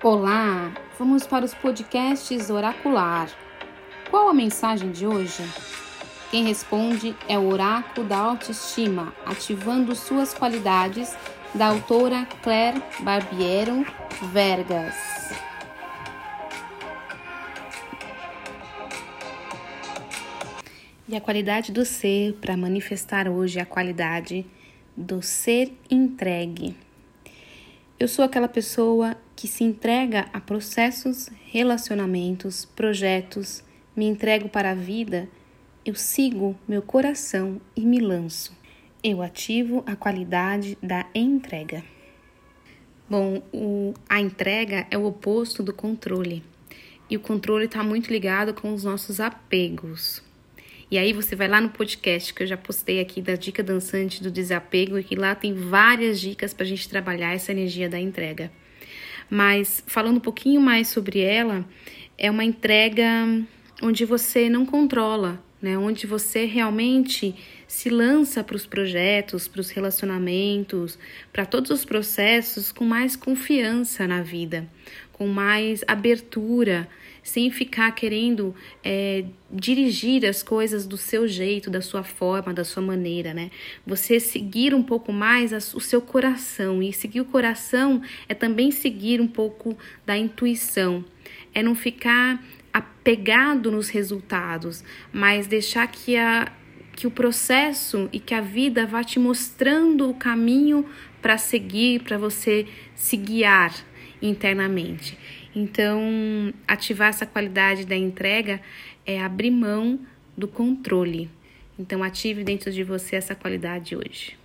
Olá, vamos para os podcasts Oracular. Qual a mensagem de hoje? Quem responde é o Oráculo da Autoestima, ativando suas qualidades, da autora Claire Barbiero Vergas. E a qualidade do ser para manifestar hoje a qualidade do ser entregue. Eu sou aquela pessoa que se entrega a processos, relacionamentos, projetos, me entrego para a vida, eu sigo meu coração e me lanço. Eu ativo a qualidade da entrega. Bom, o, a entrega é o oposto do controle. E o controle está muito ligado com os nossos apegos. E aí você vai lá no podcast que eu já postei aqui da dica dançante do desapego e que lá tem várias dicas para a gente trabalhar essa energia da entrega. Mas falando um pouquinho mais sobre ela, é uma entrega onde você não controla, né? Onde você realmente se lança para os projetos, para os relacionamentos, para todos os processos com mais confiança na vida, com mais abertura, sem ficar querendo é, dirigir as coisas do seu jeito, da sua forma, da sua maneira, né? Você seguir um pouco mais o seu coração e seguir o coração é também seguir um pouco da intuição, é não ficar apegado nos resultados, mas deixar que a que o processo e que a vida vá te mostrando o caminho para seguir, para você se guiar internamente. Então, ativar essa qualidade da entrega é abrir mão do controle. Então, ative dentro de você essa qualidade hoje.